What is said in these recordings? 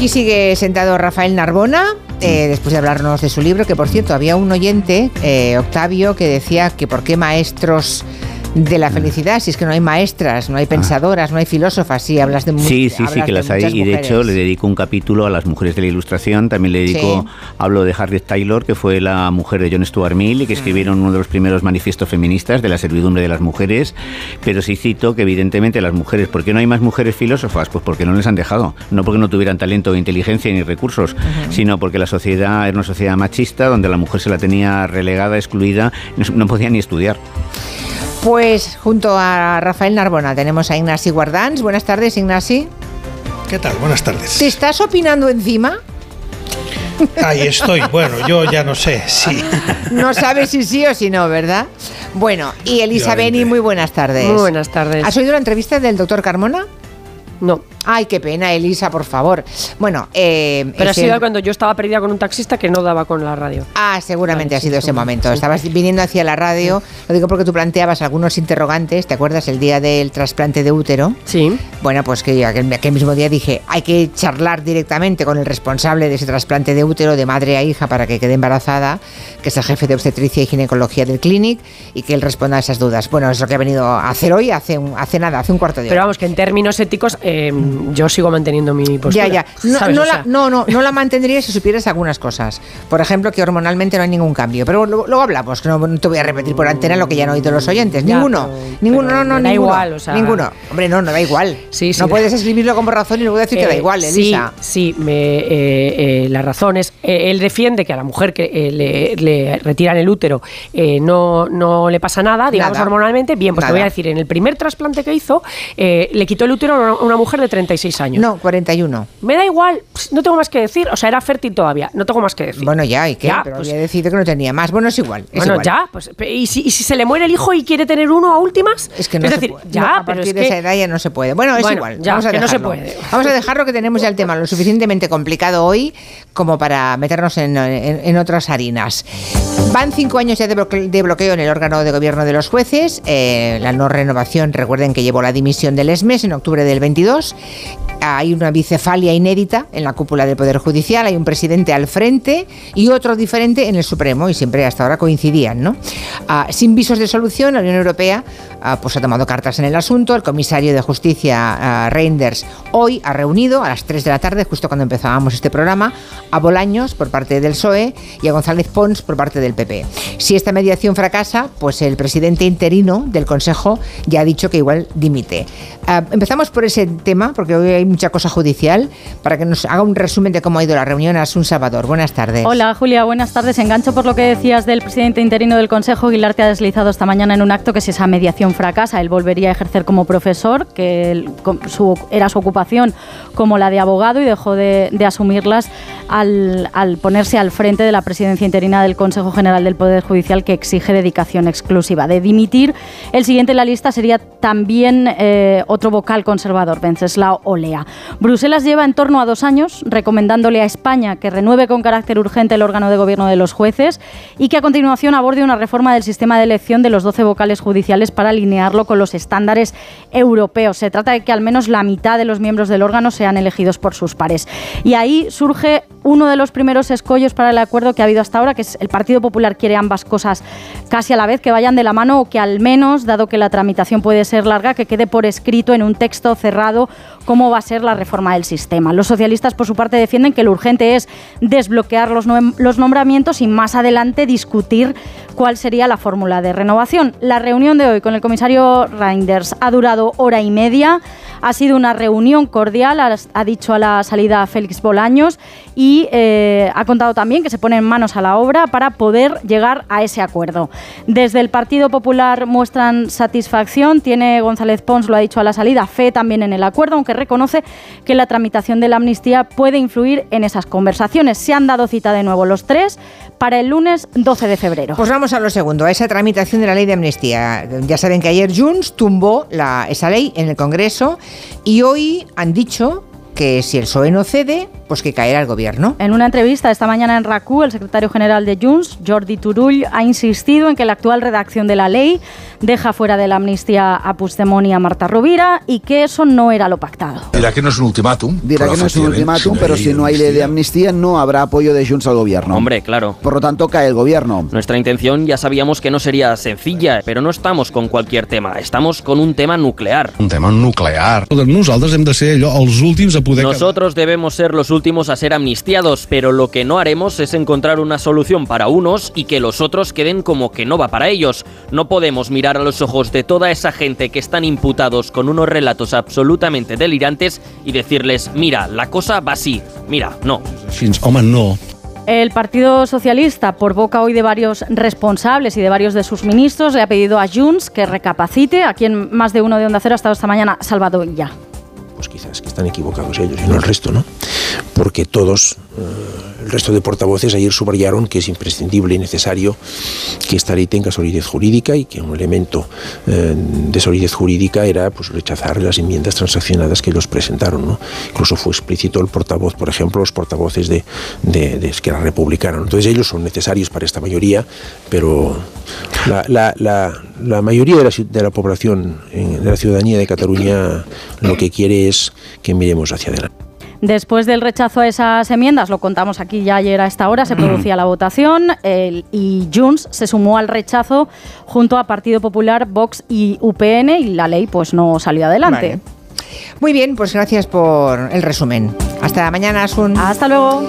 aquí sigue sentado Rafael Narbona, eh, después de hablarnos de su libro, que por cierto, había un oyente, eh, Octavio, que decía que por qué maestros de la felicidad, si es que no hay maestras, no hay pensadoras, no hay filósofas, si hablas de Sí, sí, sí que las hay. y de hecho le dedico un capítulo a las mujeres de la ilustración, también le dedico, hablo de Harriet Taylor, que fue la mujer de John Stuart Mill y que escribieron uno de los primeros manifiestos feministas de la servidumbre de las mujeres, pero sí cito que evidentemente las mujeres, ¿por qué no hay más mujeres filósofas? Pues porque no les han dejado, no porque no tuvieran talento, inteligencia ni recursos, sino porque la sociedad era una sociedad machista donde la mujer se la tenía relegada, excluida, no podía ni estudiar. Pues junto a Rafael Narbona tenemos a Ignasi Guardans. Buenas tardes, Ignasi. ¿Qué tal? Buenas tardes. ¿Te estás opinando encima? Ahí estoy. Bueno, yo ya no sé, sí. No sabes si sí o si no, ¿verdad? Bueno, y Elisa Beni, muy buenas tardes. Muy buenas tardes. ¿Has oído la entrevista del doctor Carmona? No. Ay, qué pena, Elisa, por favor. Bueno, eh, pero ha sido cuando yo estaba perdida con un taxista que no daba con la radio. Ah, seguramente ha sido ese momento. Estabas viniendo hacia la radio. Lo digo porque tú planteabas algunos interrogantes. ¿Te acuerdas el día del trasplante de útero? Sí. Bueno, pues que aquel, aquel mismo día dije, hay que charlar directamente con el responsable de ese trasplante de útero de madre a hija para que quede embarazada, que es el jefe de obstetricia y ginecología del clinic, y que él responda a esas dudas. Bueno, es lo que ha venido a hacer hoy, hace, hace nada, hace un cuarto de hora. Pero vamos, que en términos éticos. Eh, yo sigo manteniendo mi postura. Ya, ya. No, la, no, no, no, la mantendría si supieras algunas cosas. Por ejemplo, que hormonalmente no hay ningún cambio. Pero luego, hablamos, que no, te voy a repetir por antena lo que ya han oído los oyentes. ninguno. ninguno, no, no, da igual, o sea, Ninguno. Hombre, no, no da igual. Sí, sí, no puedes escribirlo como razón y luego decir que da eh, igual, Elisa. Sí, sí, me, eh, eh, la razón es, él defiende que a la mujer que le, retiran el útero no, no le pasa nada, digamos hormonalmente. Bien, pues te voy a decir, en el primer trasplante que hizo, le quitó el útero a una mujer de 36 años. No, 41. Me da igual, no tengo más que decir. O sea, era fértil todavía, no tengo más que decir. Bueno, ya, ¿y qué? Pero pues, había decidido que no tenía más. Bueno, es igual. bueno, ya, pues, ¿y si, se le muere el hijo y quiere tener uno a últimas? Es que no es decir, ya, a partir de esa edad ya no se puede. Bueno, es igual. Ya, vamos a que no se puede. Vamos a dejarlo que tenemos ya el tema lo suficientemente complicado hoy como para meternos en, otras harinas. Van cinco años ya de bloqueo, en el órgano de gobierno de los jueces. Eh, la no renovación, recuerden que llevó la dimisión del ESMES en octubre del 22 hay una bicefalia inédita en la cúpula del Poder Judicial, hay un presidente al frente y otro diferente en el Supremo, y siempre hasta ahora coincidían. ¿no? Ah, sin visos de solución, la Unión Europea ah, pues ha tomado cartas en el asunto. El comisario de Justicia, uh, Reinders, hoy ha reunido a las 3 de la tarde, justo cuando empezábamos este programa, a Bolaños por parte del PSOE y a González Pons por parte del PP. Si esta mediación fracasa, pues el presidente interino del Consejo ya ha dicho que igual dimite. empezamos por ese tema, porque hoy hay mucha cosa judicial, para que nos haga un resumen de cómo ha ido la reunión a Asun Salvador. Buenas tardes. Hola, Julia, buenas tardes. Engancho por lo que decías del presidente interino del Consejo. Aguilar te ha deslizado esta mañana en un acto que si esa mediación fracasa, él volvería a ejercer como profesor, que era su ocupación como la de abogado y dejó de, asumirlas al, ponerse al frente de la presidencia interina del Consejo General del Poder Judicial que exige dedicación exclusiva. De dimitir, el siguiente en la lista sería también eh, otro vocal conservador, Venceslao Olea. Bruselas lleva en torno a dos años recomendándole a España que renueve con carácter urgente el órgano de gobierno de los jueces y que a continuación aborde una reforma del sistema de elección de los 12 vocales judiciales para alinearlo con los estándares europeos. Se trata de que al menos la mitad de los miembros del órgano sean elegidos por sus pares. Y ahí surge uno de los primeros escollos para el acuerdo que ha habido hasta ahora, que es el Partido Popular quiere ambas cosas casi a la vez, que vayan de la mano o que al menos, dado que la tramitación puede ser larga, que quede por escrito en un texto cerrado cómo va a ser la reforma del sistema. Los socialistas, por su parte, defienden que lo urgente es desbloquear los, los nombramientos y más adelante discutir cuál sería la fórmula de renovación. La reunión de hoy con el comisario Reinders ha durado hora y media. Ha sido una reunión cordial, ha dicho a la salida Félix Bolaños, y eh, ha contado también que se ponen manos a la obra para poder llegar a ese acuerdo. Desde el Partido Popular muestran satisfacción, tiene González Pons, lo ha dicho a la salida, fe también en el acuerdo, aunque reconoce que la tramitación de la amnistía puede influir en esas conversaciones. Se han dado cita de nuevo los tres para el lunes 12 de febrero. Pues vamos a lo segundo, a esa tramitación de la ley de amnistía. Ya saben que ayer Junts tumbó esa ley en el Congreso y hoy han dicho que si el PSOE no cede, pues que caerá el gobierno. En una entrevista esta mañana en RACU, el secretario general de Junts, Jordi Turull, ha insistido en que la actual redacción de la ley deja fuera de la amnistía a Puigdemont y a Marta Rovira y que eso no era lo pactado. Dirá que no es un ultimátum. Dirá que no es un ultimátum, pero si no hay ley de amnistía no habrá apoyo de Junts al gobierno. Hombre, claro. Por lo tanto, cae el gobierno. Nuestra intención ya sabíamos que no sería sencilla, pero no estamos con cualquier tema, estamos con un tema nuclear. Un tema nuclear. Nosotros hem de ser los últimos a Nosotros debemos ser los últimos a ser amnistiados, pero lo que no haremos es encontrar una solución para unos y que los otros queden como que no va para ellos. No podemos mirar a los ojos de toda esa gente que están imputados con unos relatos absolutamente delirantes y decirles, mira, la cosa va así, mira, no. no. El Partido Socialista, por boca hoy de varios responsables y de varios de sus ministros, le ha pedido a Junts que recapacite, a quien más de uno de Onda Cero ha estado esta mañana salvado ya. Pues quizás que están equivocados ellos y no el resto, ¿no? Porque todos... Eh, el resto de portavoces ayer subrayaron que es imprescindible y necesario que esta ley tenga solidez jurídica y que un elemento eh, de solidez jurídica era pues, rechazar las enmiendas transaccionadas que ellos presentaron. Incluso fue explícito el portavoz, por ejemplo, los portavoces de, de, de Esquerra Republicana. Entonces ellos son necesarios para esta mayoría, pero la, la, la, la mayoría de la, de la población, de la ciudadanía de Cataluña, lo que quiere es que miremos hacia adelante. Después del rechazo a esas enmiendas, lo contamos aquí ya ayer a esta hora, se producía la votación y Junts se sumó al rechazo junto a Partido Popular, Vox y UPN y la ley pues no salió adelante. Muy bien, pues gracias por el resumen. Hasta mañana, Asun. Hasta luego.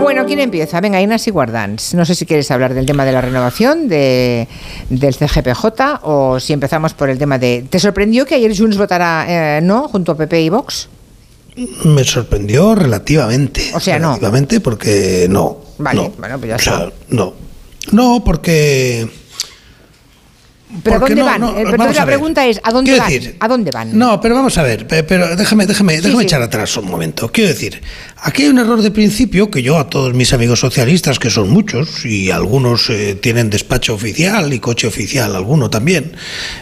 Bueno, ¿quién empieza? Venga, Inés y Guardans. No sé si quieres hablar del tema de la renovación de, del CGPJ o si empezamos por el tema de... ¿Te sorprendió que ayer Junts votara eh, no junto a PP y Vox? Me sorprendió relativamente. O sea, no. Relativamente porque no. Vale, bueno, pues ya está. no. No, porque ¿Pero a dónde van? Eh, la pregunta es, ¿a dónde van? ¿A dónde van? No, pero vamos a ver, pero déjame, déjame, déjame echar atrás un momento. Quiero decir, aquí hay un error de principio que yo a todos mis amigos socialistas, que son muchos, y algunos eh, tienen despacho oficial y coche oficial, alguno también,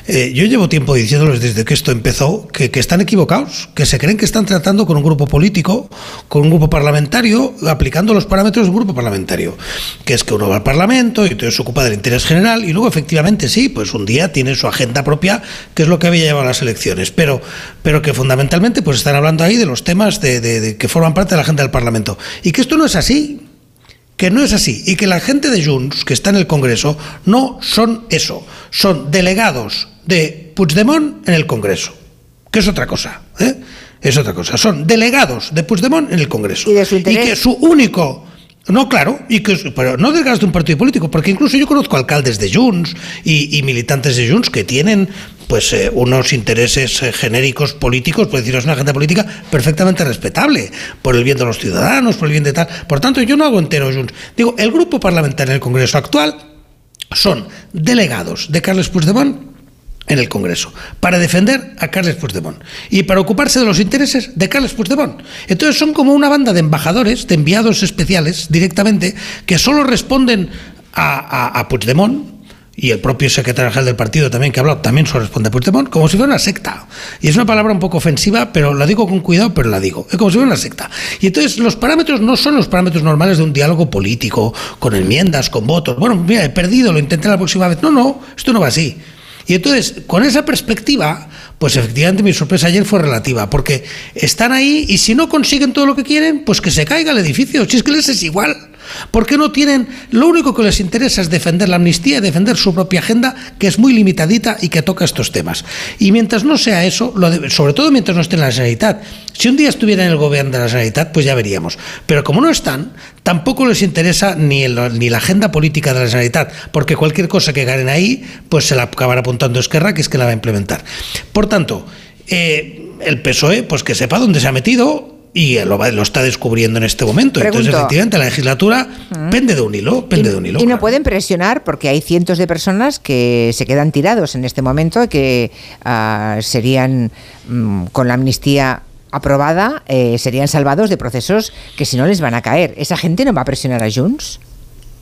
eh, yo llevo tiempo diciéndoles desde que esto empezó que, que están equivocados, que se creen que están tratando con un grupo político, con un grupo parlamentario, aplicando los parámetros de un grupo parlamentario, que es que uno va al Parlamento y entonces se ocupa del interés general y luego efectivamente sí, pues un día tiene su agenda propia, que es lo que había llevado a las elecciones, pero, pero que fundamentalmente pues están hablando ahí de los temas de, que forman parte de la agenda del Parlamento. Y que esto no es así, que no es así y que la gente de Junts que está en el Congreso no son eso, son delegados de Puigdemont en el Congreso, que es otra cosa, ¿eh? es otra cosa, son delegados de Puigdemont en el Congreso y, y que su único no, claro, y que, pero no desgaste de un partido político, porque incluso yo conozco alcaldes de Junts y, militantes de Junts que tienen pues eh, unos intereses eh, genéricos políticos, por decirlo, es una agenda política perfectamente respetable, por el bien de los ciudadanos, por el bien de tal. Por tanto, yo no hago entero Junts. Digo, el grupo parlamentario en el Congreso actual son delegados de Carles Puigdemont en el Congreso para defender a Carles Puigdemont y para ocuparse de los intereses de Carles Puigdemont. Entonces son como una banda de embajadores, de enviados especiales directamente, que solo responden a, a, Puigdemont y el propio secretario general del partido también que ha hablado, también solo responde a Puigdemont, como si fuera una secta. Y es una palabra un poco ofensiva, pero la digo con cuidado, pero la digo. Es como si fuera una secta. Y entonces los parámetros no son los parámetros normales de un diálogo político, con enmiendas, con votos. Bueno, mira, he perdido, lo intenté la próxima vez. No, no, esto no va así. Y entonces, con esa perspectiva, pues efectivamente mi sorpresa ayer fue relativa, porque están ahí y si no consiguen todo lo que quieren, pues que se caiga el edificio. Si es que les es igual. ¿Por qué no tienen? Lo único que les interesa es defender la amnistía y defender su propia agenda, que es muy limitadita y que toca estos temas. Y mientras no sea eso, sobre todo mientras no esté en la sanidad, si un día estuviera en el gobierno de la sanidad, pues ya veríamos. Pero como no están, tampoco les interesa ni, ni la agenda política de la sanidad, porque cualquier cosa que ganen ahí, pues se la acabará apuntando Esquerra, que es que la va a implementar. Por tanto, eh, el PSOE, pues que sepa dónde se ha metido, y lo, lo, está descubriendo en este momento. Entonces, efectivamente, la legislatura pende de un hilo, pende y, de un hilo. Y no pueden presionar porque hay cientos de personas que se quedan tirados en este momento y que uh, serían um, con la amnistía aprobada, eh, serían salvados de procesos que si no les van a caer. ¿Esa gente no va a presionar a Junts?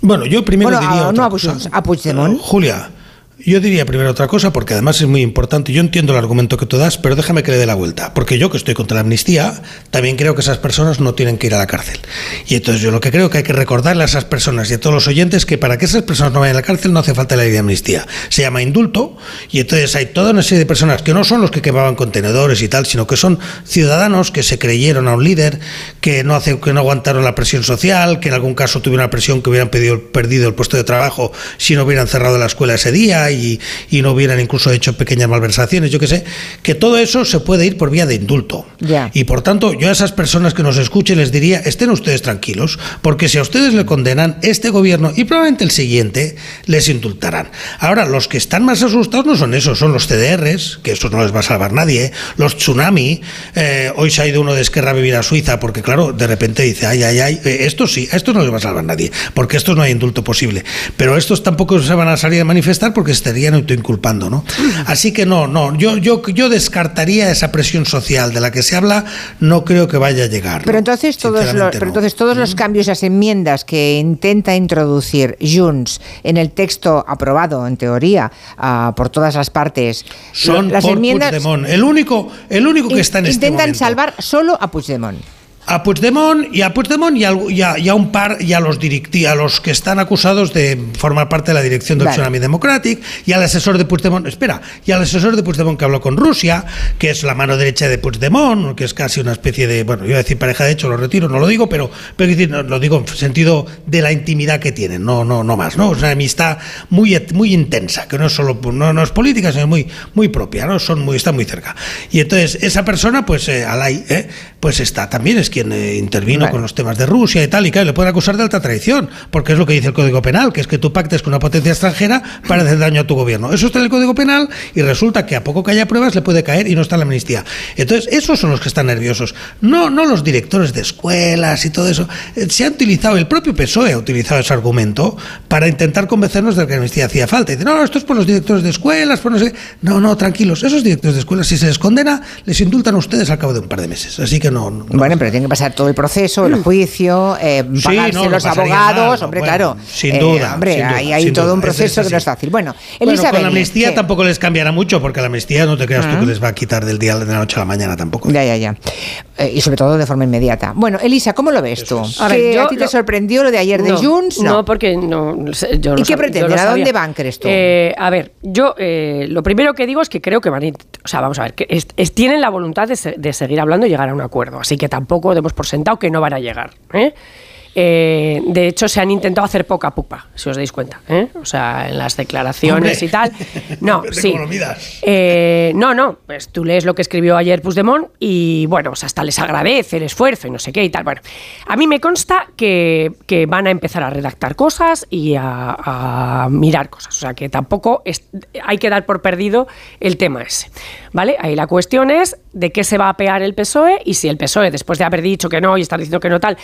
Bueno, yo primero bueno, diría a, otra no a, Puigdemont. Uh, Julia, Yo diría primero otra cosa, porque además es muy importante. Yo entiendo el argumento que tú das, pero déjame que le dé la vuelta. Porque yo, que estoy contra la amnistía, también creo que esas personas no tienen que ir a la cárcel. Y entonces yo lo que creo que hay que recordarle a esas personas y a todos los oyentes que para que esas personas no vayan a la cárcel no hace falta la ley de amnistía. Se llama indulto, y entonces hay toda una serie de personas que no son los que quemaban contenedores y tal, sino que son ciudadanos que se creyeron a un líder, que no, hace, que no aguantaron la presión social, que en algún caso tuvieron una presión que hubieran pedido, perdido el puesto de trabajo si no hubieran cerrado la escuela ese día y, no hubieran incluso hecho pequeñas malversaciones, yo que sé, que todo eso se puede ir por vía de indulto. Y por tanto, yo a esas personas que nos escuchen les diría, estén ustedes tranquilos, porque si a ustedes le condenan, este gobierno y probablemente el siguiente les indultarán. Ahora, los que están más asustados no son esos, son los CDRs, que eso no les va a salvar nadie, los tsunami, eh, hoy se ha ido uno de Esquerra a vivir a Suiza, porque claro, de repente dice, ay, ay, ay, eh, esto sí, a esto no les va a salvar nadie, porque esto no hay indulto posible. Pero estos tampoco se van a salir a manifestar porque estarían autoinculpando, ¿no? Así que no, no, yo, yo, yo descartaría esa presión social de la que se habla, no creo que vaya a llegar. Pero entonces todos los, pero entonces todos los cambios, las enmiendas que intenta introducir Junts en el texto aprobado, en teoría, uh, por todas las partes, son las por enmiendas Puigdemont. El único, el único que está en este intentan momento. salvar solo a Puigdemont. A Puigdemont y a Puigdemont y a, y a- y a un par y a los directi- a los que están acusados de formar parte de la dirección del Vale. Tsunami Democratic y al asesor de Puigdemont, espera, y al asesor de Puigdemont que habló con Rusia, que es la mano derecha de Puigdemont, que es casi una especie de, bueno, yo iba a decir pareja de hecho, lo retiro, no lo digo, pero, pero decir, no, lo digo en sentido de la intimidad que tienen, no, no, no más, ¿no? Es una amistad muy, muy intensa, que no es solo, no, no es política, sino muy, muy propia, ¿no? Son muy, está muy cerca. Y entonces, esa persona, pues, eh, Alay, ¿eh? pues está, también es quien eh, intervino Vale. con los temas de Rusia y tal, y claro, le pueden acusar de alta traición, porque es lo que dice el Código Penal, que es que tú pactes con una potencia extranjera para hacer daño a tu gobierno. Eso está en el Código Penal y resulta que a poco que haya pruebas le puede caer y no está en la amnistía. Entonces, esos son los que están nerviosos, no, no los directores de escuelas y todo eso. Eh, Se ha utilizado, el propio PSOE ha utilizado ese argumento para intentar convencernos de que la amnistía hacía falta. Y dice, no, esto es por los directores de escuelas, por no sé qué". No, no, tranquilos, esos directores de escuelas, si se les condena, les indultan a ustedes al cabo de un par de meses. Así que no. no- Bueno, pero tiene que pasar todo el proceso, el juicio, eh, Sí, pagarse no, lo los abogados, mal, hombre, bueno, claro. sin Eh, duda, hombre, sin duda, hay, todo duda, un es- proceso es que no es fácil. Bueno, Bueno, Elisa con la amnistía ¿qué? tampoco les cambiará mucho, porque la amnistía no te creas tú que les va a quitar del día de la noche a la mañana tampoco. Ya, ya, ya. Eh, y sobre todo de forma inmediata. Bueno, Elisa, ¿cómo lo ves tú? A ver, ¿Que yo ¿A ti te lo- sorprendió lo de ayer de no, Junts? No, porque no. sé, Yo ¿Y qué lo ¿A dónde van, crees tú? Eh, a ver, yo eh, lo primero que digo es que creo que van a. int- O sea, vamos a ver, que es- es- tienen la voluntad de, se- de seguir hablando y llegar a un acuerdo. Así que tampoco demos por sentado que no van a llegar. ¿eh? Eh, de hecho, se han intentado hacer poca pupa, si os dais cuenta. ¿eh? O sea, en las declaraciones Hombre. y tal. No, sí. Eh, no, no, pues tú lees lo que escribió ayer Puigdemont y bueno, pues hasta les agradece el esfuerzo y no sé qué y tal. Bueno, a mí me consta que, que van a empezar a redactar cosas y a, a mirar cosas. O sea, que tampoco es- hay que dar por perdido el tema ese. ¿Vale? Ahí la cuestión es de qué se va a apear el PSOE y si el PSOE, después de haber dicho que no y estar diciendo que no tal,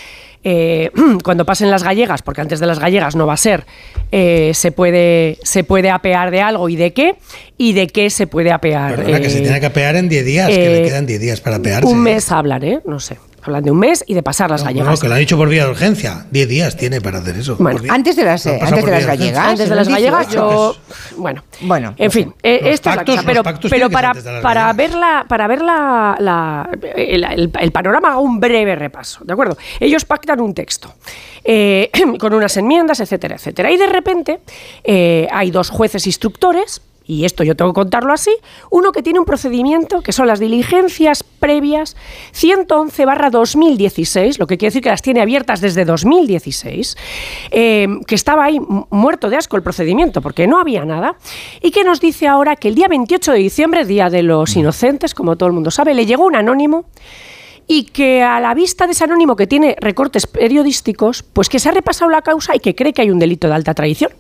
eh, cuando pasen las gallegas, porque antes de las gallegas no va a ser, eh, se, puede, se puede apear de algo y de qué, y de qué se puede apear. Perdona, que se eh, tiene que apear en 10 días, que le eh, quedan 10 días para apearse. Un mes hablan, ¿eh? No sé. Hablan de un mes y de pasar las No, gallegas. no, que lo han dicho por vía de urgencia. 10 días tiene para hacer eso. Bueno, antes de las, eh, antes de las gallegas. Antes de las gallegas, 18. yo. Bueno, Bueno, en fin, eh, Los esto es la pactos- cosa. Pero, los pactos pero para, para ver, la, para ver la, la- el, el- el panorama, hago un breve repaso, ¿de acuerdo? Ellos pactan un texto eh, con unas enmiendas, etcétera, etcétera. Y de repente eh, hay dos jueces instructores. Y esto yo tengo que contarlo así. Uno que tiene un procedimiento que son las diligencias previas 111 barra 2016, lo que quiere decir que las tiene abiertas desde 2016, eh, que estaba ahí mu- muerto de asco el procedimiento porque no había nada, y que nos dice ahora que el día 28 de diciembre, Día de los Inocentes, como todo el mundo sabe, le llegó un anónimo y que a la vista de ese anónimo que tiene recortes periodísticos, pues que se ha repasado la causa y que cree que hay un delito de alta traición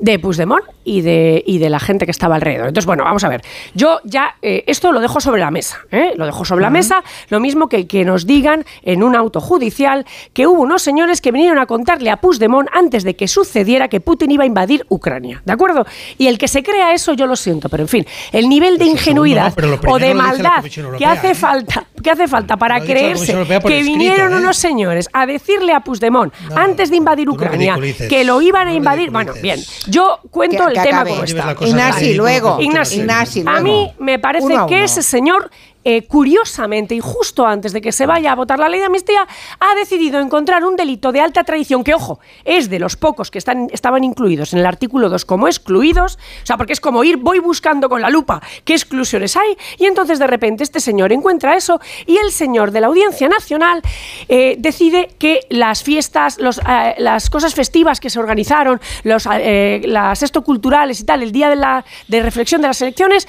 de Puigdemont y de, y de la gente que estaba alrededor. Entonces, bueno, vamos a ver. Yo ya eh, esto lo dejo sobre la mesa. ¿eh? Lo dejo sobre la mesa, lo mismo que que nos digan en un auto judicial que hubo unos señores que vinieron a contarle a Puigdemont antes de que sucediera que Putin iba a invadir Ucrania. ¿De acuerdo? Y el que se crea eso, yo lo siento, pero en fin, el nivel de Eso segundo, ingenuidad no, o de maldad que hace ¿eh? falta, que hace falta para creerse que escrito, vinieron ¿eh? unos señores a decirle a Puigdemont No, antes de invadir no Ucrania que lo iban a invadir. Bueno, bien, yo cuento Que- el tema como está. Ignasi, luego. Ignasi, A mí me parece que ese señor eh, curiosamente y justo antes de que se vaya a votar la ley de amnistía, ha decidido encontrar un delito de alta tradición que, ojo, es de los pocos que están, estaban incluidos en el artículo 2 como excluidos, o sea, porque es como ir, voy buscando con la lupa qué exclusiones hay, y entonces de repente este señor encuentra eso y el señor de la Audiencia Nacional eh, decide que las fiestas, eh, las cosas festivas que se organizaron, los, las esto culturales y tal, el día de, la, de reflexión de las elecciones,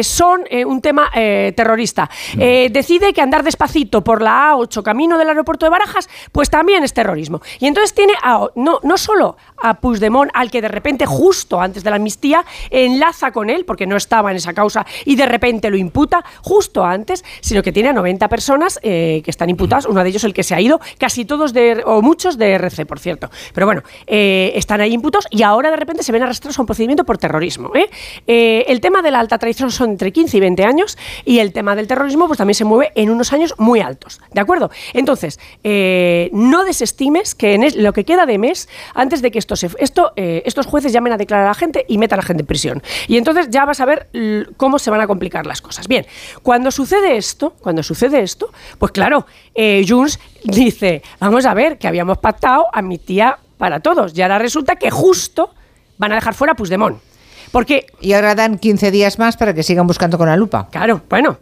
son un tema terrorista. Eh, decide que andar despacito por la A8 camino del aeropuerto de Barajas, pues también es terrorismo. Y entonces tiene no, no solo a Puigdemont, al que de repente, justo antes de la amnistía, enlaza con él, porque no estaba en esa causa, y de repente lo imputa justo antes, sino que tiene a 90 personas eh, que están imputadas, uno de ellos el que se ha ido, casi todos de, o muchos de RC, por cierto. Pero bueno, eh, están ahí imputados y ahora de repente se ven arrastrados a un procedimiento por terrorismo. el tema de la alta traición son entre 15 y 20 años y el tema del terrorismo pues también se mueve en unos años muy altos, ¿de acuerdo? Entonces, eh, no desestimes que en lo que queda de mes, antes de que esto se, esto, eh, estos jueces llamen a declarar a la gente y metan a la gente en prisión. Y entonces ya vas a ver cómo se van a complicar las cosas. Bien, cuando sucede esto, cuando sucede esto, pues claro, eh, Junts dice, vamos a ver, que habíamos pactado a mi tía para todos. Y ahora resulta que justo van a dejar fuera a Puigdemont. Porque, y ahora dan 15 días más para que sigan buscando con la lupa. Claro, bueno,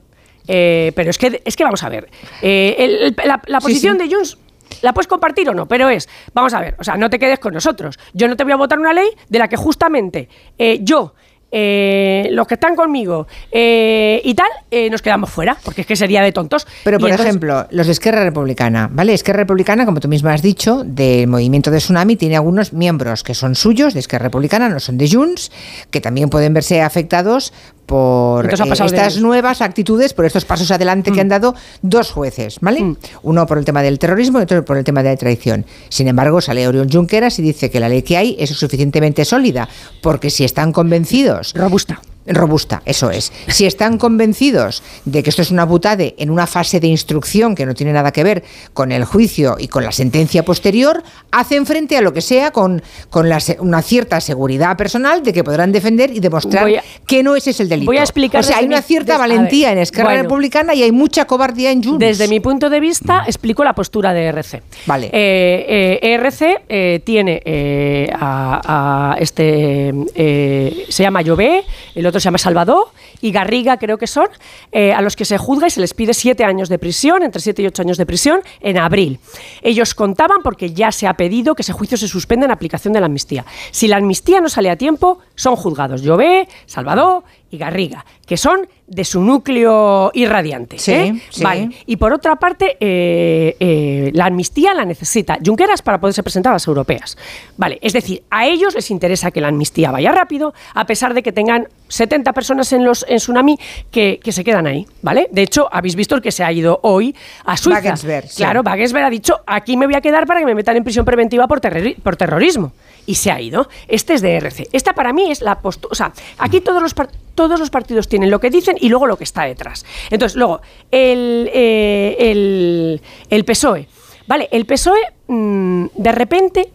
eh, pero es que, es que vamos a ver. Eh, la, posición de Junts ¿La puedes compartir o no? Pero es, vamos a ver, o sea, no te quedes con nosotros. Yo no te voy a votar una ley de la que justamente eh, yo eh, los que están conmigo eh, y tal, eh, nos quedamos fuera, porque es que sería de tontos. Pero, por ejemplo, los de Esquerra Republicana, ¿vale? Esquerra Republicana, como tú misma has dicho, del movimiento de Tsunami, tiene algunos miembros que son suyos, de Esquerra Republicana, no son de Junts, que también pueden verse afectados por estas nuevas actitudes, por estos pasos adelante que mm. han dado dos jueces, ¿vale? Mm. Uno por el tema del terrorismo y otro por el tema de la traición. Sin embargo, sale Oriol Junqueras y dice que la ley que hay es suficientemente sólida, porque si están convencidos... Robusta robusta, eso es. Si están convencidos de que esto es una butade en una fase de instrucción que no tiene nada que ver con el juicio y con la sentencia posterior, hacen frente a lo que sea con, con una cierta seguridad personal de que podrán defender y demostrar que no ese es el delito. Voy a explicar. O sea, hay una cierta valentía en Esquerra Republicana y hay mucha cobardía en Junts. Desde mi punto de vista, explico la postura de ERC. Vale. Eh, eh, ERC eh, tiene a, a, este se llama Llobé, el otro se llama Salvador y Garriga, creo que son, eh, a los que se juzga y se les pide siete años de prisión, entre siete y ocho años de prisión, en abril. Ellos contaban porque ya se ha pedido que ese juicio se suspenda en aplicación de la amnistía. Si la amnistía no sale a tiempo, son juzgados Llobé, Salvador y Garriga, que son de su núcleo irradiante. Sí, ¿eh? Vale. Y por otra parte, eh, eh, la amnistía la necesita Junqueras para poderse presentar a las europeas. Vale, es decir, a ellos les interesa que la amnistía vaya rápido, a pesar de que tengan 70 personas en los en Tsunami que, se quedan ahí, ¿vale? De hecho, habéis visto el que se ha ido hoy a Suiza. Claro, Wagensberg ha dicho, aquí me voy a quedar para que me metan en prisión preventiva por, por terrorismo. Y se ha ido. Este es de RC. Esta para mí es la postura... O sea, aquí todos los todos los partidos tienen lo que dicen y luego lo que está detrás. Entonces, luego, el, eh, el, PSOE. Vale, el PSOE mm, de repente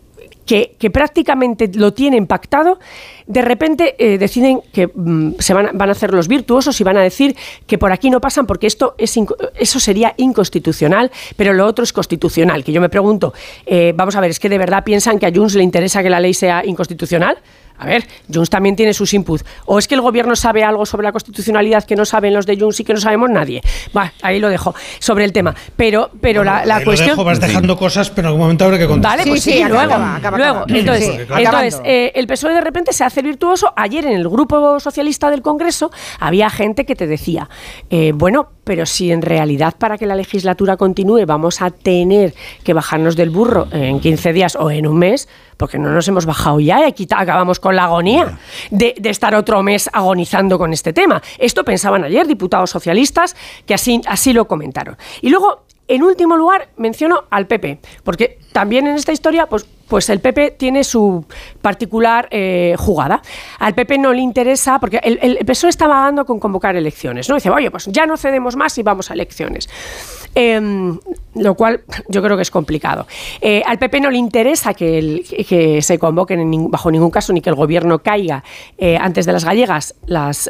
que, prácticamente lo tienen pactado, de repente eh, deciden que mm, se van, van, a hacer los virtuosos y van a decir que por aquí no pasan porque esto es eso sería inconstitucional, pero lo otro es constitucional. Que yo me pregunto, eh, vamos a ver, ¿es que de verdad piensan que a Junts le interesa que la ley sea inconstitucional? A ver, Junts también tiene sus inputs. ¿O es que el gobierno sabe algo sobre la constitucionalidad que no saben los de Junts y que no sabemos nadie? Va, ahí lo dejo sobre el tema. Pero, pero la, la cuestión. Lo dejo, vas dejando cosas, pero en algún momento habrá que contar. Vale, pues sí, luego. luego. Entonces, entonces eh, el PSOE de repente se hace virtuoso. Ayer en el grupo socialista del Congreso había gente que te decía, eh, bueno, pero si en realidad para que la legislatura continúe vamos a tener que bajarnos del burro en 15 días o en un mes, porque no nos hemos bajado ya y aquí acabamos con la agonía de, estar otro mes agonizando con este tema. Esto pensaban ayer diputados socialistas que así, así lo comentaron. Y luego, en último lugar, menciono al PP, porque también en esta historia, pues, pues el PP tiene su particular eh, jugada. Al PP no le interesa, porque el, PSOE está vagando con convocar elecciones, ¿no? Dice, oye, pues ya no cedemos más y vamos a elecciones. Em, lo cual yo creo que es complicado. Eh, al PP no le interesa que, se convoquen bajo ningún caso ni que el gobierno caiga eh, antes de las gallegas, las,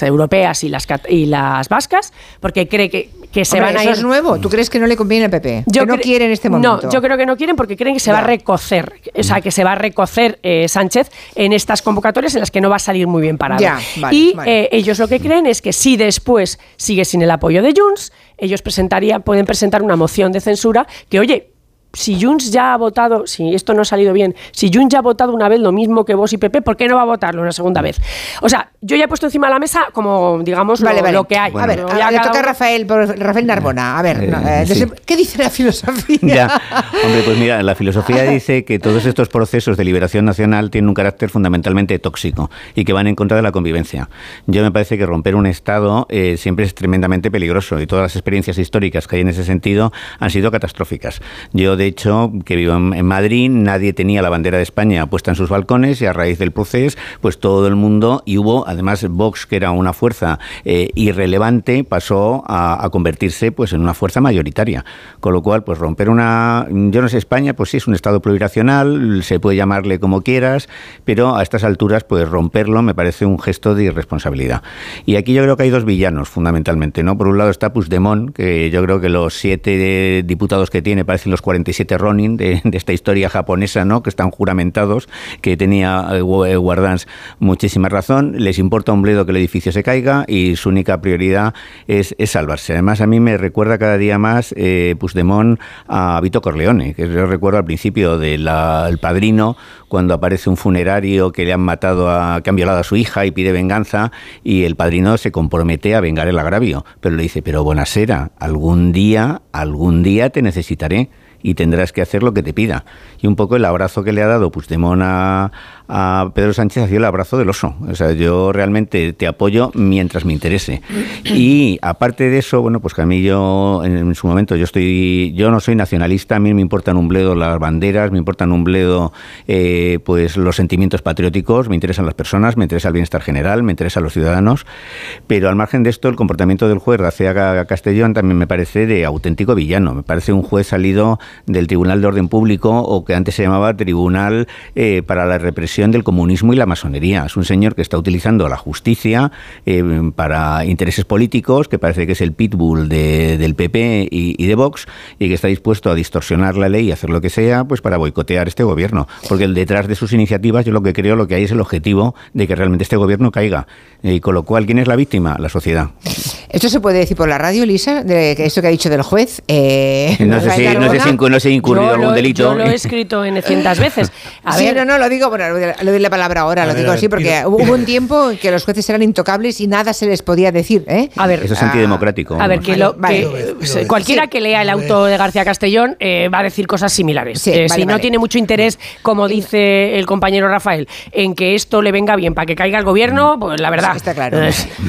europeas y las vascas, porque cree que, que se van a eso es nuevo. ¿Tú crees que no le conviene al PP? Yo que no quieren en este momento. No, yo creo que no quieren porque creen que se va a recocer. O sea, que se va a recocer Sánchez en estas convocatorias en las que no va a salir muy bien parado. y ellos lo que creen es que si después sigue sin el apoyo de Junts, ellos presentarían, pueden presentar una moción de censura que, oye, si Junts ya ha votado, si esto no ha salido bien, si Junts ya ha votado una vez lo mismo que vos y PP, ¿por qué no va a votarlo una segunda vez? O sea, yo ya he puesto encima de la mesa como, digamos, lo, que hay. a ver, le toca a Rafael, Rafael Narbona. A ver, eh, eh, ¿qué dice la filosofía? Hombre, pues mira, la filosofía dice que todos estos procesos de liberación nacional tienen un carácter fundamentalmente tóxico y que van en contra de la convivencia. Yo me parece que romper un Estado eh, siempre es tremendamente peligroso y todas las experiencias históricas que hay en ese sentido han sido catastróficas. Yo de hecho, que vivo en Madrid, nadie tenía la bandera de España puesta en sus balcones y a raíz del proceso, pues todo el mundo, y hubo, además, Vox, que era una fuerza eh, irrelevante, pasó a, convertirse pues en una fuerza mayoritaria. Con lo cual, pues romper una, yo no sé, España, pues sí es un Estado plurinacional, se puede llamarle como quieras, pero a estas alturas, pues romperlo me parece un gesto de irresponsabilidad. Y aquí yo creo que hay dos villanos, fundamentalmente, ¿no? Por un lado está Puigdemont, que yo creo que los siete diputados que tiene parecen los 47 siete Ronin de, esta historia japonesa, ¿no? que están juramentados, que tenía eh, eh, Guardans muchísima razón, les importa un bledo que el edificio se caiga y su única prioridad es, salvarse. Además, a mí me recuerda cada día más eh, a Vito Corleone, que yo recuerdo al principio del padrino, cuando aparece un funerario que le han matado, a, que han violado a su hija y pide venganza, y el padrino se compromete a vengar el agravio, pero le dice, pero Bonasera, algún día, algún día te necesitaré y tendrás que hacer lo que te pida. Y un poco el abrazo que le ha dado Puigdemont a, a Pedro Sánchez ha sido el abrazo del oso. O sea, yo realmente te apoyo mientras me interese. Y aparte de eso, bueno, pues que a mí yo, en, su momento, yo estoy, yo no soy nacionalista, a mí me importan un bledo las banderas, me importan un bledo eh, pues los sentimientos patrióticos, me interesan las personas, me interesa el bienestar general, me interesan los ciudadanos, pero al margen de esto, el comportamiento del juez García Castellón también me parece de auténtico villano. Me parece un juez salido del Tribunal de Orden Público o que antes se llamaba Tribunal eh, para la Represión del Comunismo y la Masonería. Es un señor que está utilizando la justicia eh, para intereses políticos, que parece que es el pitbull del PP y, de Vox, y que está dispuesto a distorsionar la ley y hacer lo que sea pues para boicotear este gobierno. Porque detrás de sus iniciativas yo lo que creo lo que hay es el objetivo de que realmente este gobierno caiga. Y con lo cual, ¿quién es la víctima? La sociedad. ¿Esto se puede decir por la radio, Lisa? De esto que ha dicho del juez. Eh, no, sé si, no, sé si, no sé incurrido algún delito. Yo lo he escrito en cientos veces. A sí, ver. no, no, lo digo, bueno, le doy la palabra ahora, lo digo así, porque hubo un tiempo que los jueces eran intocables y nada se les podía decir. ¿eh? A ver, Eso es antidemocrático. A ver, que, lo, cualquiera que lea el auto de García Castellón eh, va a decir cosas similares. Eh, si no tiene mucho interés, como dice el compañero Rafael, en que esto le venga bien para que caiga el gobierno, pues la verdad. Está claro.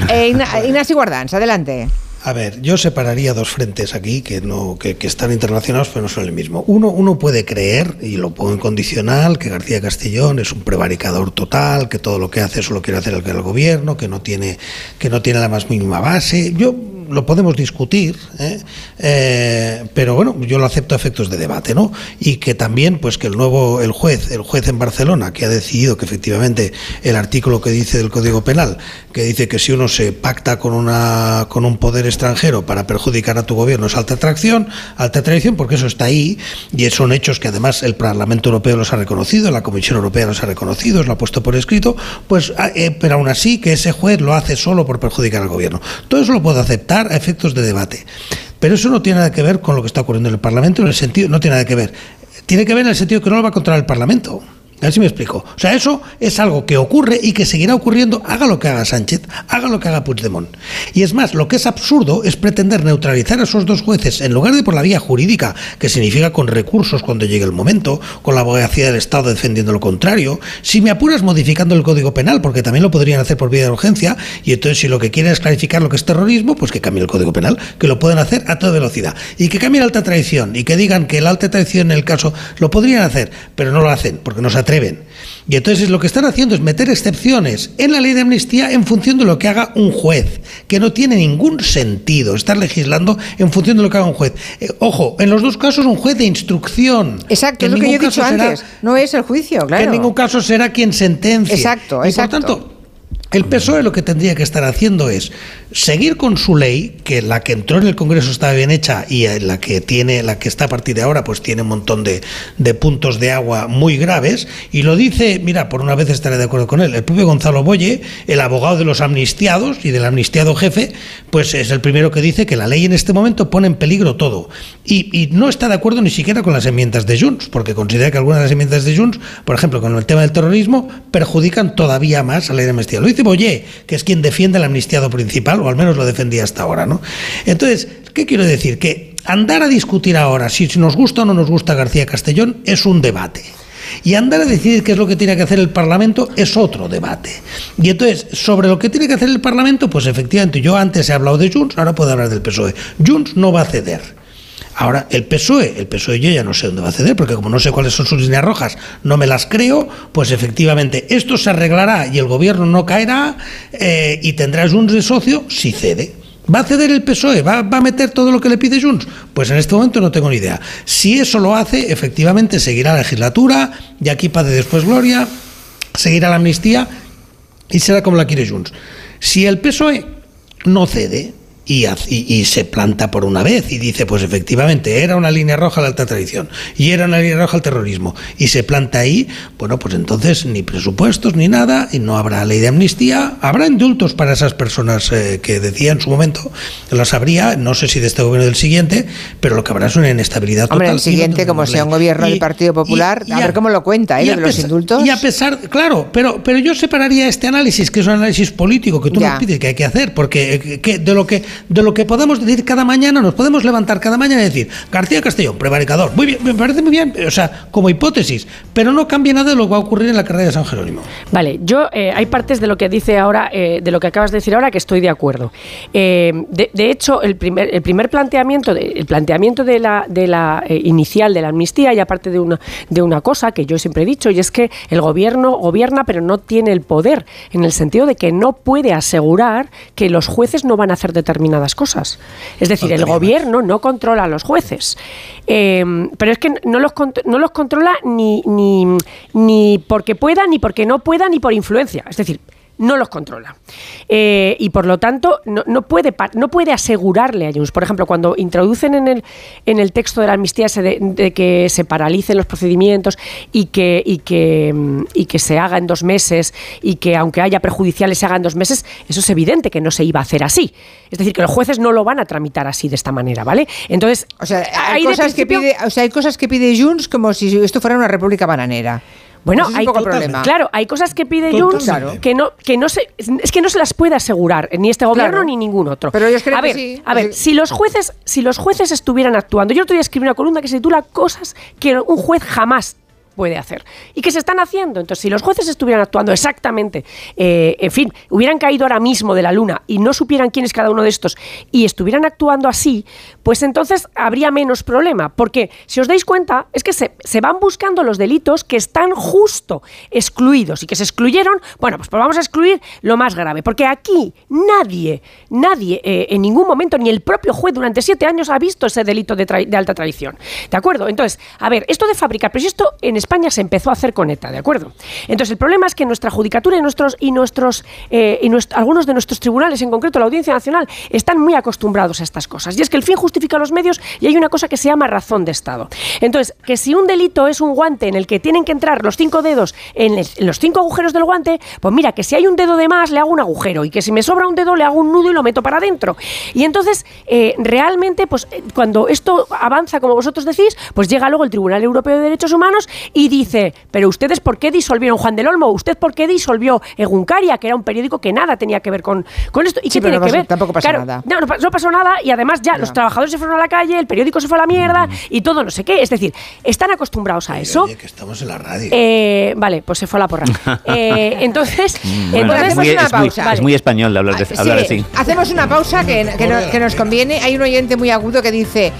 eh, Ignacio Guardans, adelante. A ver, yo separaría dos frentes aquí que no que, están interrelacionados pero no son el mismo. Uno, uno puede creer, y lo pongo en condicional, que García Castellón es un prevaricador total, que todo lo que hace solo quiere hacer el, el gobierno, que no tiene, que no tiene la más mínima base. Yo lo podemos discutir, ¿eh? Eh, pero bueno, yo lo acepto a efectos de debate, ¿no? Y que también, pues que el nuevo, el juez, el juez en Barcelona, que ha decidido que efectivamente el artículo que dice del Código Penal, que dice que si uno se pacta con una con un poder extranjero para perjudicar a tu gobierno es alta atracción, alta traición, porque eso está ahí y son hechos que además el Parlamento Europeo los ha reconocido, la Comisión Europea los ha reconocido, lo ha puesto por escrito, pues, ah, eh, pero aún así que ese juez lo hace solo por perjudicar al gobierno. Todo eso lo puedo aceptar a efectos de debate. Pero eso no tiene nada que ver con lo que está ocurriendo en el Parlamento, en el sentido, no tiene nada que ver. Tiene que ver en el sentido que no lo va a controlar el Parlamento. A ver si me explico. O sea, eso es algo que ocurre y que seguirá ocurriendo, haga lo que haga Sánchez, haga lo que haga Puigdemont. Y es más, lo que es absurdo es pretender neutralizar a esos dos jueces en lugar de por la vía jurídica, que significa con recursos cuando llegue el momento, con la abogacía del Estado defendiendo lo contrario, si me apuras modificando el Código Penal, porque también lo podrían hacer por vía de urgencia, y entonces si lo que quieren es clarificar lo que es terrorismo, pues que cambie el Código Penal, que lo pueden hacer a toda velocidad. Y que cambie la alta traición, y que digan que la alta traición en el caso lo podrían hacer, pero no lo hacen, porque no se atreven. Y entonces lo que están haciendo es meter excepciones en la ley de amnistía en función de lo que haga un juez, que no tiene ningún sentido estar legislando en función de lo que haga un juez. Eh, ojo, en los dos casos un juez de instrucción. Exacto, es lo que yo he dicho antes, no es el juicio, claro. Que en ningún caso será quien sentencia. Exacto, exacto. por tanto, el PSOE lo que tendría que estar haciendo es seguir con su ley, que la que entró en el Congreso estaba bien hecha y la que tiene, la que está a partir de ahora, pues tiene un montón de, de puntos de agua muy graves. Y lo dice, mira, por una vez estaré de acuerdo con él, el propio Gonzalo Boye, el abogado de los amnistiados y del amnistiado jefe, pues es el primero que dice que la ley en este momento pone en peligro todo. Y, y no está de acuerdo ni siquiera con las enmiendas de Junts, porque considera que algunas de las enmiendas de Junts, por ejemplo, con el tema del terrorismo, perjudican todavía más a la ley de amnistía. Lo dice Boye, que es quien defiende el amnistiado principal, o al menos lo defendía hasta ahora, ¿no? Entonces, ¿qué quiero decir? Que andar a discutir ahora si nos gusta o no nos gusta García Castellón es un debate. Y andar a decidir qué es lo que tiene que hacer el Parlamento es otro debate. Y entonces, sobre lo que tiene que hacer el Parlamento, pues efectivamente, yo antes he hablado de Junts, ahora puedo hablar del PSOE. Junts no va a ceder. Ahora, el PSOE, el PSOE yo ya no sé dónde va a ceder, porque como no sé cuáles son sus líneas rojas, no me las creo, pues efectivamente esto se arreglará y el gobierno no caerá eh, y tendrá Junts de socio si cede. ¿Va a ceder el PSOE? ¿Va, ¿Va, a meter todo lo que le pide Junts? Pues en este momento no tengo ni idea. Si eso lo hace, efectivamente seguirá la legislatura, y aquí padre después gloria, seguirá la amnistía y será como la quiere Junts. Si el PSOE no cede, y, y, se planta por una vez y dice, pues efectivamente, era una línea roja la alta tradición y era una línea roja el terrorismo y se planta ahí, bueno, pues entonces ni presupuestos ni nada y no habrá ley de amnistía, habrá indultos para esas personas eh, que decía en su momento, las habría, no sé si de este gobierno o del siguiente, pero lo que habrá es una inestabilidad Hombre, total. el siguiente, como sea un gobierno del Partido Popular, a, ver cómo lo cuenta, ¿eh? de los indultos. Y a pesar, claro, pero, pero yo separaría este análisis, que es un análisis político que tú me pides que hay que hacer, porque eh, que, de lo que de lo que podemos decir cada mañana, nos podemos levantar cada mañana y decir, García Castellón, prevaricador, muy bien, me parece muy bien, o sea, como hipótesis, pero no cambia nada de lo que va a ocurrir en la carrera de San Jerónimo. Vale, yo eh, hay partes de lo que dice ahora, eh, de lo que acabas de decir ahora, que estoy de acuerdo. Eh, de, hecho, el primer, el primer planteamiento, el planteamiento de la, de la inicial de la amnistía, y aparte de una, de una cosa que yo siempre he dicho, y es que el gobierno gobierna, pero no tiene el poder, en el sentido de que no puede asegurar que los jueces no van a hacer determinadas cosas. Es decir, el gobierno no controla a los jueces. Eh, pero es que no los, no los controla ni, ni, ni porque pueda, ni porque no pueda, ni por influencia. Es decir, no los controla. Eh, y por lo tanto, no, no, puede, no puede asegurarle a Junts. Por ejemplo, cuando introducen en el, en el texto de la amnistía ese de, de, que se paralicen los procedimientos y que, y, que, y que se haga en dos meses y que aunque haya prejudiciales se haga en dos meses, eso es evidente que no se iba a hacer así. Es decir, que los jueces no lo van a tramitar así de esta manera, ¿vale? Entonces, o sea, hay, cosas, que pide, o sea, hay cosas que pide Junts como si esto fuera una república bananera. Bueno, hay, claro, hay cosas que pide Junts que no, que no se, es que no se las puede asegurar ni este gobierno claro. ni ningún otro. Pero ellos creen a ver, que sí. a ver, si los jueces, si los jueces estuvieran actuando, yo otro día escribí una columna que se titula cosas que un juez jamás puede hacer y que se están haciendo. Entonces, si los jueces estuvieran actuando exactamente, eh, en fin, hubieran caído ahora mismo de la luna y no supieran quién es cada uno de estos y estuvieran actuando así, pues entonces habría menos problema. Porque, si os dais cuenta, es que se, se van buscando los delitos que están justo excluidos y que se excluyeron, bueno, pues, pues vamos a excluir lo más grave. Porque aquí nadie, nadie eh, en ningún momento, ni el propio juez durante siete años ha visto ese delito de, de alta traición. ¿De acuerdo? Entonces, a ver, esto de fabricar, pero si esto en España se empezó a hacer con ETA, ¿de acuerdo? Entonces, el problema es que nuestra judicatura y nuestros y nuestros eh, y algunos de nuestros tribunales, en concreto la Audiencia Nacional, están muy acostumbrados a estas cosas. Y es que el fin justifica los medios y hay una cosa que se llama razón de Estado. Entonces, que si un delito es un guante en el que tienen que entrar los cinco dedos en, los cinco agujeros del guante, pues mira, que si hay un dedo de más le hago un agujero y que si me sobra un dedo le hago un nudo y lo meto para adentro. Y entonces, eh, realmente, pues cuando esto avanza, como vosotros decís, pues llega luego el Tribunal Europeo de Derechos Humanos y dice, pero ustedes por qué disolvieron Juan del Olmo, usted por qué disolvió Eguncaria, que era un periódico que nada tenía que ver con, con esto. ¿Y sí, qué tiene no que pasó, ver? Tampoco pasó claro, nada. No, no, no, pasó nada y además ya, los trabajadores se fueron a la calle, el periódico se fue a la mierda y todo no sé qué. Es decir, están acostumbrados a eso. Oye, que estamos en la radio. Eh, vale, pues se fue a la porra. Eh, entonces, Bueno, entonces es, muy, una es muy- pausa. es muy español de hablar, de, hablar Sí, así. Hacemos una pausa que, que no- que nos conviene. Hay un oyente muy agudo que dice: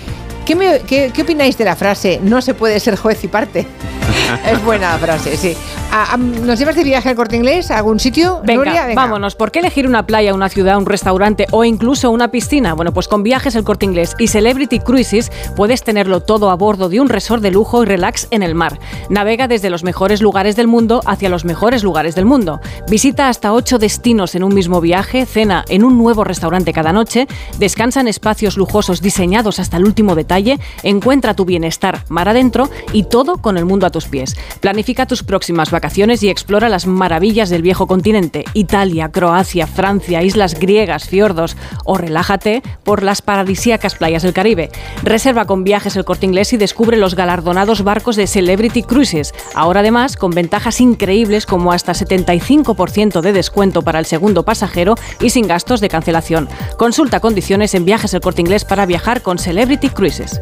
¿Qué, me- qué- qué opináis de la frase no se puede ser juez y parte? es buena frase, sí. Ah, ¿Nos llevas de viaje al corte inglés a algún sitio? Venga, vámonos. ¿Por qué elegir una playa, una ciudad, un restaurante o incluso una piscina? Bueno, pues con viajes el corte inglés y Celebrity Cruises puedes tenerlo todo a bordo de un resort de lujo y relax en el mar. Navega desde los mejores lugares del mundo hacia los mejores lugares del mundo. Visita hasta ocho destinos en un mismo viaje, cena en un nuevo restaurante cada noche, descansa en espacios lujosos diseñados hasta el último detalle, encuentra tu bienestar mar adentro y todo con el mundo a tus pies. Planifica tus próximas vacaciones vacaciones y explora las maravillas del viejo continente, Italia, Croacia, Francia, islas griegas, fiordos o relájate por las paradisíacas playas del Caribe. Reserva con viajes el corte inglés y descubre los galardonados barcos de Celebrity Cruises, ahora además con ventajas increíbles como hasta 75% de descuento para el segundo pasajero y sin gastos de cancelación. Consulta condiciones en viajes el corte inglés para viajar con Celebrity Cruises.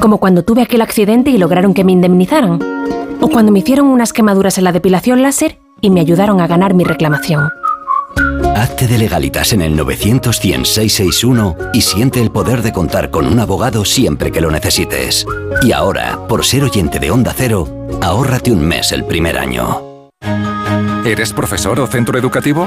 Como cuando tuve aquel accidente y lograron que me indemnizaran o cuando me hicieron unas quemaduras en la depilación láser y me ayudaron a ganar mi reclamación. Hazte de legalitas en el 900 y siente el poder de contar con un abogado siempre que lo necesites. Y ahora, por ser oyente de Onda Cero, ahórrate un mes el primer año. ¿Eres profesor o centro educativo?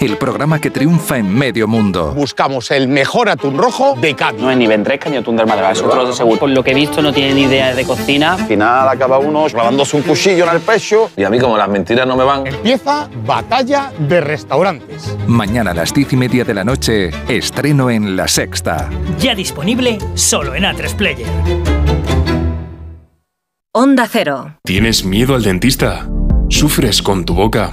el programa que triunfa en medio mundo. Buscamos el mejor atún rojo de Cádiz. No es ni Ventresca ni atún del Madrid, es otro de seguro. Por lo que he visto no tiene ni idea de cocina. Al final acaba uno clavándose un cuchillo en el pecho y a mí como las mentiras no me van. Empieza Batalla de Restaurantes. Mañana a las diez y media de la noche, estreno en La Sexta. Ya disponible solo en A3 Player. Onda Cero. ¿Tienes miedo al dentista? ¿Sufres con tu boca?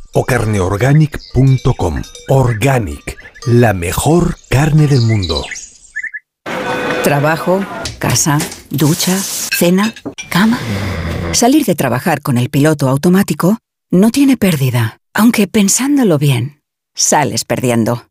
o carneorganic.com. Organic, la mejor carne del mundo. Trabajo, casa, ducha, cena, cama. Salir de trabajar con el piloto automático no tiene pérdida, aunque pensándolo bien, sales perdiendo.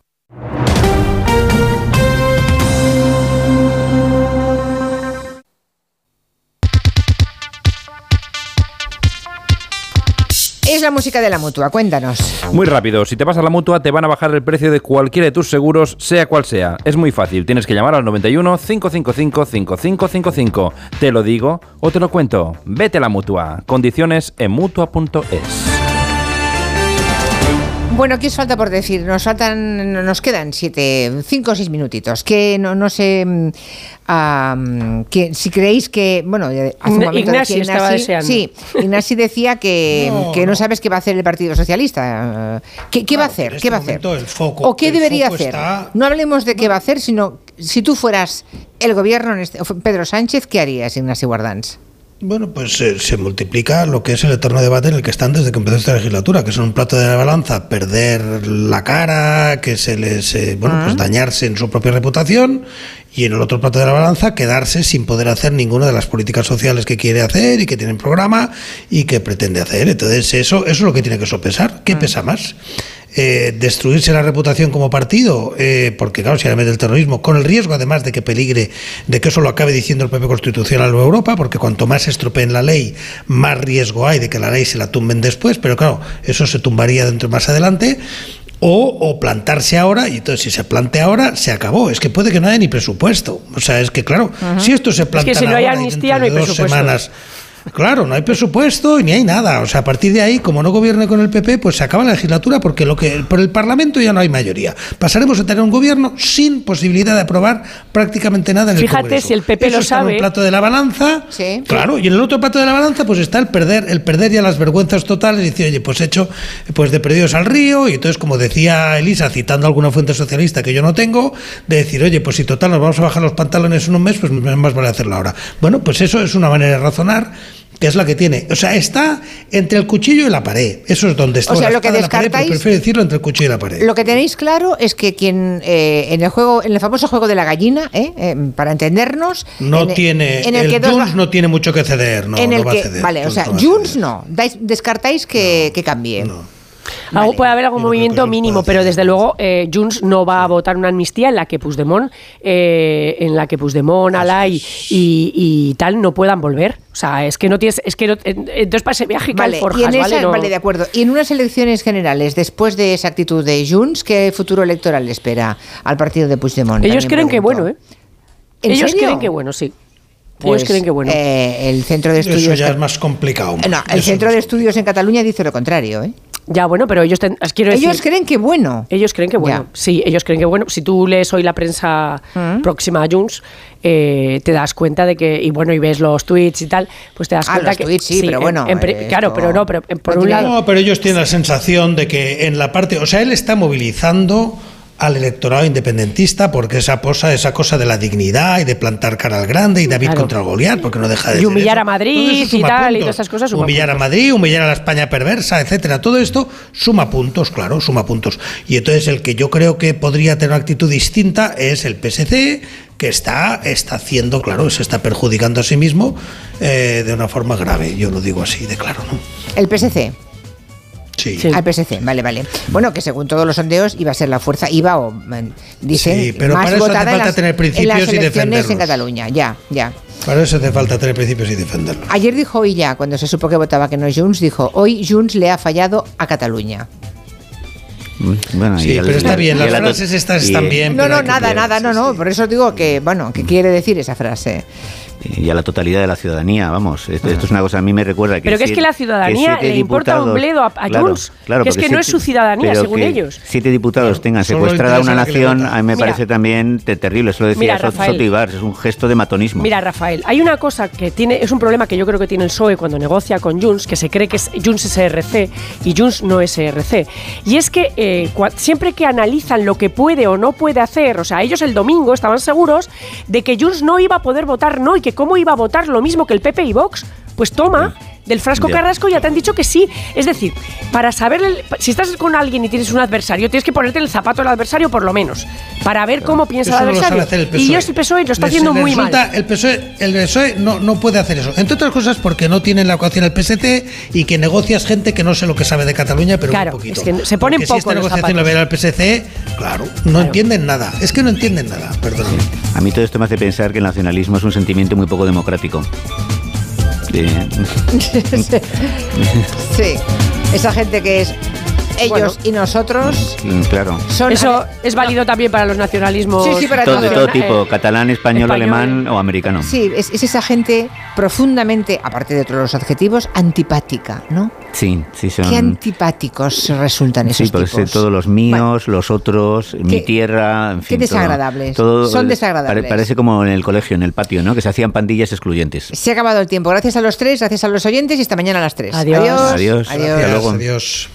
Es la música de la mutua, cuéntanos. Muy rápido, si te vas a la mutua te van a bajar el precio de cualquiera de tus seguros, sea cual sea. Es muy fácil, tienes que llamar al 91 555 5555. Te lo digo o te lo cuento. Vete a la mutua. Condiciones en mutua.es. Bueno, ¿qué os falta por decir? Nos faltan, nos quedan siete, cinco o seis minutitos. Que no, no sé mm, que si creéis que, bueno, hace un momento Ignasi decía estaba deseando. Sí, Ignasi decía que No, que no, sabes qué va a hacer el Partido Socialista. ¿Qué, qué va a hacer? ¿Qué va a hacer? el foco- ¿O qué el debería foco hacer? está- No hablemos de qué va a hacer, sino si tú fueras el gobierno, en este- Pedro Sánchez, ¿qué harías, Ignasi Guardans? Bueno, pues eh, se multiplica lo que es el eterno debate en el que están desde que empezó esta legislatura, que es un plato de la balanza perder la cara, que se les, eh, bueno, pues dañarse en su propia reputación, y en el otro plato de la balanza quedarse sin poder hacer ninguna de las políticas sociales que quiere hacer y que tiene en programa y que pretende hacer. Entonces, eso, eso es lo que tiene que sopesar. ¿Qué pesa más? Eh, destruirse la reputación como partido, eh, porque claro, si ahora mete el terrorismo, con el riesgo además de que peligre, de que eso lo acabe diciendo el propio Constitucional o Europa, porque cuanto más se estropeen la ley, más riesgo hay de que la ley se la tumben después, pero claro, eso se tumbaría dentro más adelante. O, o plantarse ahora, y entonces si se plantea ahora, se acabó. Es que puede que no haya ni presupuesto. O sea, es que claro, si esto se Es que si no hay ahora y amnistía, no de hay dos presupuesto. semanas Claro, no hay presupuesto y ni hay nada. O sea, a partir de ahí, como no gobierne con el PP, pues se acaba la legislatura porque lo que por el Parlamento ya no hay mayoría. Pasaremos a tener un gobierno sin posibilidad de aprobar prácticamente nada en el Fíjate Congreso. si el PP Eso lo está en sabe. un plato de la balanza. Claro, y en el otro plato de la balanza pues está el perder, el perder ya las vergüenzas totales y decir, oye, pues hecho pues de perdidos al río y entonces como decía Elisa citando alguna fuente socialista que yo no tengo, de decir, oye, pues si total nos vamos a bajar los pantalones en un mes, pues más vale hacerlo ahora. Bueno, pues eso es una manera de razonar que es la que tiene. O sea, está entre el cuchillo y la pared. Eso es donde está. O sea, la lo que y la pared, descartáis- prefiero decirlo entre el cuchillo y la pared. Lo que tenéis claro es que quien eh, en el juego, en el famoso juego de la gallina, eh, eh, para entendernos, No en- tiene, en el el que Junts no tiene mucho que ceder, no, en el no va que, a ceder. vale, o sea, no Junts no, descartáis que, que cambie. Algo puede haber algún movimiento mínimo, pero desde luego eh, Junts no va a votar una amnistía en la que Puigdemont, eh, en la que Puigdemont, Alay y, y tal no puedan volver. O sea, es que no tienes, es que no- en- entonces para ese viaje Vale, caen y forjas, en ¿vale? esa- No- vale, de acuerdo. Y en unas elecciones generales, después de esa actitud de Junts, ¿qué futuro electoral le espera al partido de Puigdemont? Ellos creen que bueno, ¿eh? ¿En Ellos serio? creen que bueno, sí. Pues, Ellos creen que bueno. eh, el centro de estudios. Eso ya es más complicado. No, el Eso centro de estudios en Cataluña dice lo contrario, ¿eh? Ya, bueno, pero ellos ten- quiero Ellos decir- creen que bueno. Ellos creen que bueno. Sí, ellos creen que bueno. Si tú lees hoy la prensa Mm. próxima a Junts, eh, te das cuenta de que, y bueno, y ves los tweets y tal, pues te das Ah, cuenta los que. tweets sí, pero en- bueno, en eh, claro, pero no, pero en- por un lado. No, pero ellos tienen la sensación de que en la parte, o sea, él está movilizando al electorado independentista porque esa cosa, esa cosa de la dignidad y de plantar cara al grande y David Claro. contra Goliat, porque no deja de Y humillar eso. a Madrid y tal, y todas esas cosas suman Humillar a puntos. Madrid, humillar a la España perversa, etcétera. Todo esto suma puntos, claro, suma puntos. Y entonces el que yo creo que podría tener una actitud distinta es el PSC, que está, está haciendo, claro, se está perjudicando a sí mismo eh, de una forma grave. Yo lo digo así de claro, ¿no? El PSC. Sí. Al PSC, vale, vale. Bueno, que según todos los sondeos iba a ser la fuerza, iba o mm, dicen Sí, pero más para eso hace votada en falta las, tener en principios las y elecciones en defenderlos. Cataluña. Ya, ya. Para eso hace falta tener principios y defenderlos. Ayer dijo hoy ya, cuando se supo que votaba que no es Junts, dijo, hoy Junts le ha fallado a Cataluña. Bueno, Sí, y el- pero está bien, las frases estas están bien. No, no, nada, nada, no, no. Por eso digo que, bueno, ¿qué quiere decir esa frase? Y a la totalidad de la ciudadanía, vamos. Esto, esto es una cosa, a mí me recuerda que... Pero que es que la ciudadanía le importa un bledo a, a Claro, Junts, claro, que es que no es su ciudadanía, pero según que ellos. Siete diputados tengan secuestrada una nación, a mí me Mira. parece también te- terrible. Eso lo decía Mira, Sot- Rafael. Soto Ibar, es un gesto de matonismo. Mira, Rafael, hay una cosa que tiene, es un problema que yo creo que tiene el PSOE cuando negocia con Junts, que se cree que es Junts es ERC y Junts no es ERC. Y es que eh, cua- siempre que analizan lo que puede o no puede hacer, o sea, ellos el domingo estaban seguros de que Junts no iba a poder votar no y que cómo iba a votar lo mismo que el PP y Vox. Pues toma. Del frasco carrasco ya te han dicho que sí. Es decir, para saber, el- si estás con alguien y tienes un adversario, tienes que ponerte en el zapato del adversario por lo menos, para ver cómo piensa Eso el no lo adversario. sabe hacer el y yo, el PSOE lo está Les- haciendo les muy resulta- mal. El PSOE, el PSOE no, no puede hacer eso. Entre otras cosas porque no tienen la ecuación del PST y que negocias gente que no sé lo que sabe de Cataluña, pero Claro, un poquito. es que se ponen Porque poco si esta los negociación la zapatos. verá el PSC, claro, no entienden nada. Es que no entienden nada, perdón. A mí todo esto me hace pensar que el nacionalismo es un sentimiento muy poco democrático. Eh, sí, esa gente que es ellos Bueno. y nosotros mm, claro. son Eso es válido también para los nacionalismos. Sí, sí, para Todo, de todo tipo, eh, catalán, español, español. alemán o americano. Sí, es, es esa gente profundamente, aparte de otros los adjetivos, antipática, ¿no? Sí, sí, son... Qué antipáticos resultan esos Sí, pues tipos. eh, todos los míos, los otros, mi tierra, en fin. qué desagradables. todo- Son eh, desagradables. pare- parece como en el colegio, en el patio, ¿no? Que se hacían pandillas excluyentes. Se ha acabado el tiempo. Gracias a los tres, gracias a los oyentes y hasta mañana a las tres. Adiós. Adiós. Adiós. Adiós. Hasta luego. Adiós.